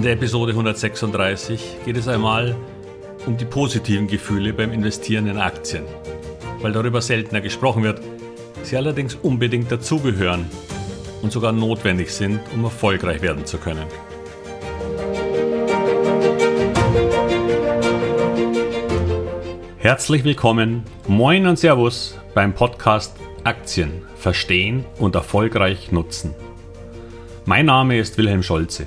In der Episode 136 geht es einmal um die positiven Gefühle beim Investieren in Aktien. Weil darüber seltener gesprochen wird, sie allerdings unbedingt dazugehören und sogar notwendig sind, um erfolgreich werden zu können. Herzlich willkommen, moin und Servus beim Podcast Aktien verstehen und erfolgreich nutzen. Mein Name ist Wilhelm Scholze.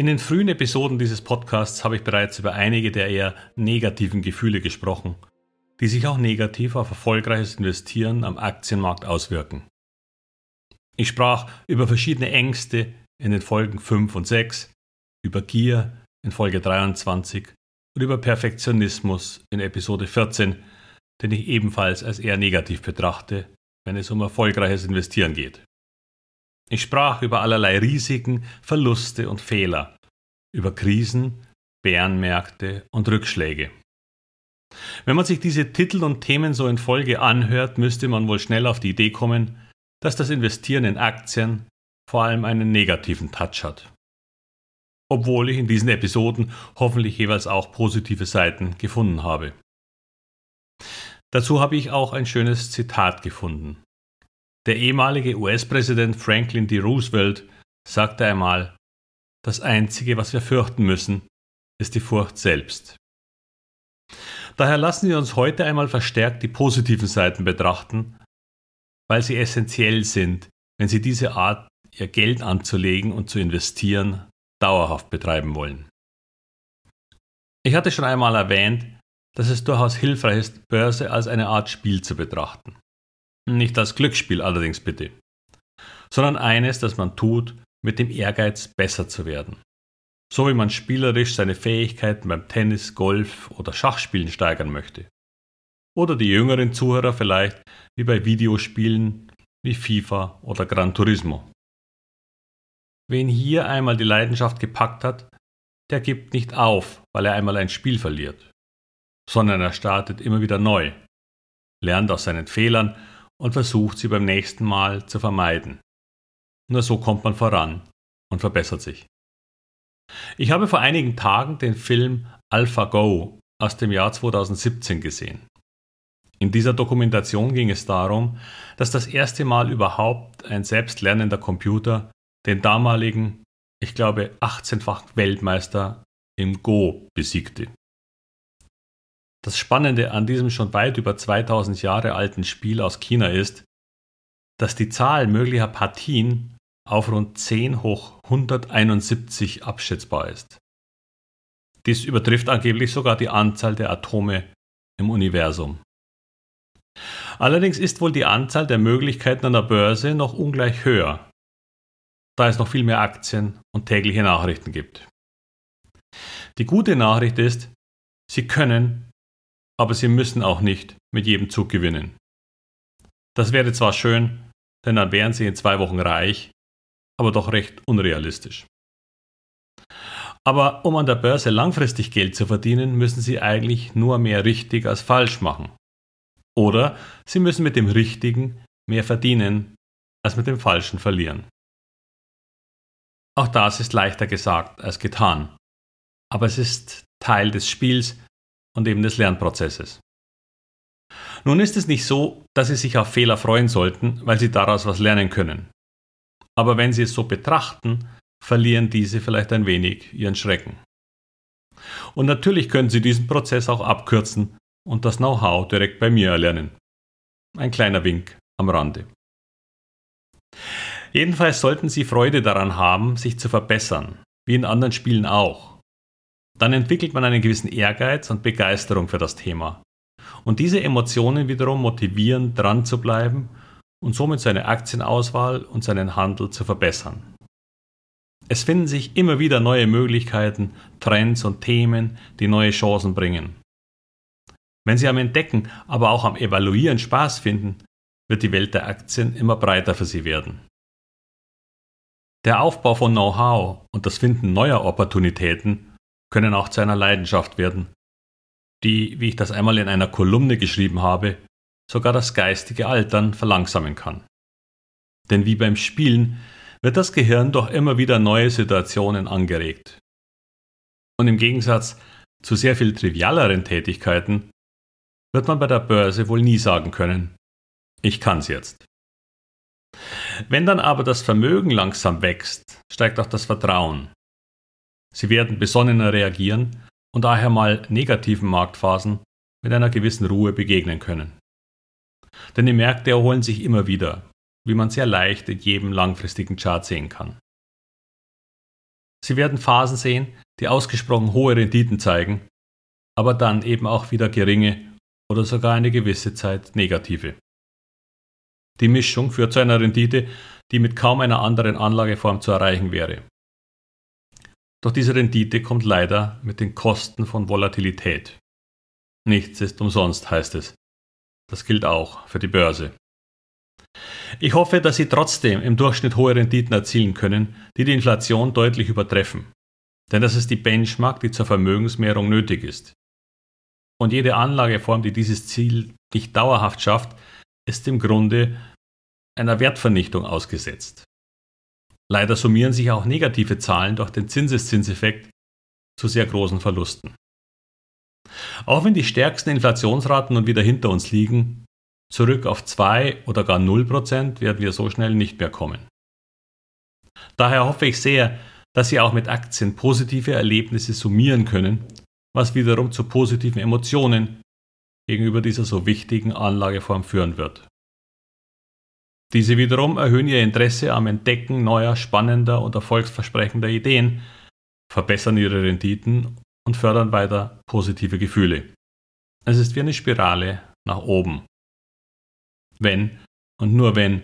in den frühen Episoden dieses Podcasts habe ich bereits über einige der eher negativen Gefühle gesprochen, die sich auch negativ auf erfolgreiches Investieren am Aktienmarkt auswirken. Ich sprach über verschiedene Ängste in den Folgen 5 und 6, über Gier in Folge 23 und über Perfektionismus in Episode 14, den ich ebenfalls als eher negativ betrachte, wenn es um erfolgreiches Investieren geht. Ich sprach über allerlei Risiken, Verluste und Fehler, über Krisen, Bärenmärkte und Rückschläge. Wenn man sich diese Titel und Themen so in Folge anhört, müsste man wohl schnell auf die Idee kommen, dass das Investieren in Aktien vor allem einen negativen Touch hat. Obwohl ich in diesen Episoden hoffentlich jeweils auch positive Seiten gefunden habe. Dazu habe ich auch ein schönes Zitat gefunden. Der ehemalige US-Präsident Franklin D. Roosevelt sagte einmal, das Einzige, was wir fürchten müssen, ist die Furcht selbst. Daher lassen wir uns heute einmal verstärkt die positiven Seiten betrachten, weil sie essentiell sind, wenn Sie diese Art, Ihr Geld anzulegen und zu investieren, dauerhaft betreiben wollen. Ich hatte schon einmal erwähnt, dass es durchaus hilfreich ist, Börse als eine Art Spiel zu betrachten. Nicht als Glücksspiel allerdings bitte, sondern eines, das man tut, mit dem Ehrgeiz, besser zu werden. So wie man spielerisch seine Fähigkeiten beim Tennis, Golf oder Schachspielen steigern möchte. Oder die jüngeren Zuhörer vielleicht wie bei Videospielen wie FIFA oder Gran Turismo. Wen hier einmal die Leidenschaft gepackt hat, der gibt nicht auf, weil er einmal ein Spiel verliert, sondern er startet immer wieder neu, lernt aus seinen Fehlern und versucht sie beim nächsten Mal zu vermeiden. Nur so kommt man voran und verbessert sich. Ich habe vor einigen Tagen den Film AlphaGo aus dem Jahr 2017 gesehen. In dieser Dokumentation ging es darum, dass das erste Mal überhaupt ein selbstlernender Computer den damaligen, ich glaube, 18-fachen Weltmeister im Go besiegte. Das Spannende an diesem schon weit über 2000 Jahre alten Spiel aus China ist, dass die Zahl möglicher Partien auf rund 10 hoch 171 abschätzbar ist. Dies übertrifft angeblich sogar die Anzahl der Atome im Universum. Allerdings ist wohl die Anzahl der Möglichkeiten an der Börse noch ungleich höher, da es noch viel mehr Aktien und tägliche Nachrichten gibt. Die gute Nachricht ist, Sie können aber sie müssen auch nicht mit jedem Zug gewinnen. Das wäre zwar schön, denn dann wären sie in zwei Wochen reich, aber doch recht unrealistisch. Aber um an der Börse langfristig Geld zu verdienen, müssen sie eigentlich nur mehr richtig als falsch machen. Oder sie müssen mit dem Richtigen mehr verdienen als mit dem Falschen verlieren. Auch das ist leichter gesagt als getan. Aber es ist Teil des Spiels, und eben des Lernprozesses. Nun ist es nicht so, dass Sie sich auf Fehler freuen sollten, weil Sie daraus was lernen können. Aber wenn Sie es so betrachten, verlieren diese vielleicht ein wenig ihren Schrecken. Und natürlich können Sie diesen Prozess auch abkürzen und das Know-how direkt bei mir erlernen. Ein kleiner Wink am Rande. Jedenfalls sollten Sie Freude daran haben, sich zu verbessern, wie in anderen Spielen auch dann entwickelt man einen gewissen Ehrgeiz und Begeisterung für das Thema. Und diese Emotionen wiederum motivieren, dran zu bleiben und somit seine Aktienauswahl und seinen Handel zu verbessern. Es finden sich immer wieder neue Möglichkeiten, Trends und Themen, die neue Chancen bringen. Wenn Sie am Entdecken, aber auch am Evaluieren Spaß finden, wird die Welt der Aktien immer breiter für Sie werden. Der Aufbau von Know-how und das Finden neuer Opportunitäten können auch zu einer Leidenschaft werden, die, wie ich das einmal in einer Kolumne geschrieben habe, sogar das geistige Altern verlangsamen kann. Denn wie beim Spielen wird das Gehirn doch immer wieder neue Situationen angeregt. Und im Gegensatz zu sehr viel trivialeren Tätigkeiten wird man bei der Börse wohl nie sagen können, ich kann's jetzt. Wenn dann aber das Vermögen langsam wächst, steigt auch das Vertrauen. Sie werden besonnener reagieren und daher mal negativen Marktphasen mit einer gewissen Ruhe begegnen können. Denn die Märkte erholen sich immer wieder wie man sehr leicht in jedem langfristigen Chart sehen kann. Sie werden Phasen sehen, die ausgesprochen hohe Renditen zeigen, aber dann eben auch wieder geringe oder sogar eine gewisse Zeit negative. Die Mischung führt zu einer Rendite, die mit kaum einer anderen Anlageform zu erreichen wäre. Doch diese Rendite kommt leider mit den Kosten von Volatilität. Nichts ist umsonst, heißt es. Das gilt auch für die Börse. Ich hoffe, dass Sie trotzdem im Durchschnitt hohe Renditen erzielen können, die die Inflation deutlich übertreffen. Denn das ist die Benchmark, die zur Vermögensmehrung nötig ist. Und jede Anlageform, die dieses Ziel nicht dauerhaft schafft, ist im Grunde einer Wertvernichtung ausgesetzt. Leider summieren sich auch negative Zahlen durch den Zinseszinseffekt zu sehr großen Verlusten. Auch wenn die stärksten Inflationsraten nun wieder hinter uns liegen, Zurück auf 2 oder gar 0 Prozent werden wir so schnell nicht mehr kommen. Daher hoffe ich sehr, dass Sie auch mit Aktien positive Erlebnisse summieren können, was wiederum zu positiven Emotionen gegenüber dieser so wichtigen Anlageform führen wird. Diese wiederum erhöhen Ihr Interesse am Entdecken neuer, spannender und erfolgsversprechender Ideen, verbessern Ihre Renditen und fördern weiter positive Gefühle. Es ist wie eine Spirale nach oben wenn und nur wenn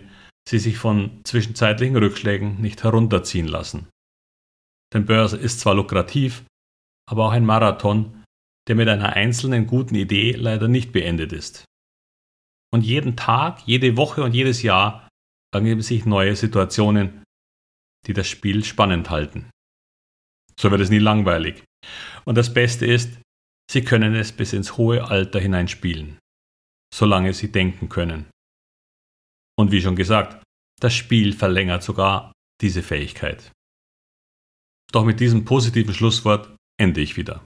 sie sich von zwischenzeitlichen Rückschlägen nicht herunterziehen lassen. Denn Börse ist zwar lukrativ, aber auch ein Marathon, der mit einer einzelnen guten Idee leider nicht beendet ist. Und jeden Tag, jede Woche und jedes Jahr ergeben sich neue Situationen, die das Spiel spannend halten. So wird es nie langweilig. Und das Beste ist, Sie können es bis ins hohe Alter hineinspielen, solange Sie denken können. Und wie schon gesagt, das Spiel verlängert sogar diese Fähigkeit. Doch mit diesem positiven Schlusswort ende ich wieder.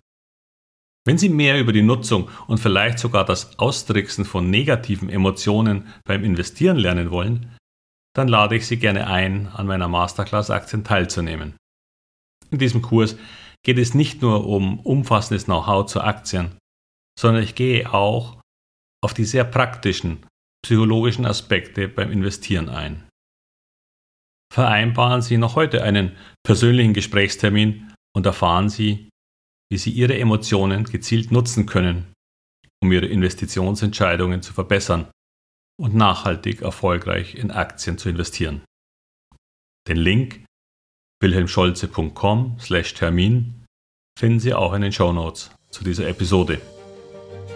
Wenn Sie mehr über die Nutzung und vielleicht sogar das Austricksen von negativen Emotionen beim Investieren lernen wollen, dann lade ich Sie gerne ein, an meiner Masterclass Aktien teilzunehmen. In diesem Kurs geht es nicht nur um umfassendes Know-how zu Aktien, sondern ich gehe auch auf die sehr praktischen psychologischen Aspekte beim Investieren ein. Vereinbaren Sie noch heute einen persönlichen Gesprächstermin und erfahren Sie, wie Sie Ihre Emotionen gezielt nutzen können, um Ihre Investitionsentscheidungen zu verbessern und nachhaltig erfolgreich in Aktien zu investieren. Den Link wilhelmscholze.com/termin finden Sie auch in den Show Notes zu dieser Episode.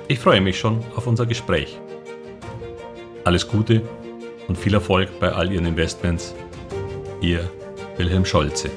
Ich freue mich schon auf unser Gespräch. Alles Gute und viel Erfolg bei all Ihren Investments. Ihr Wilhelm Scholze.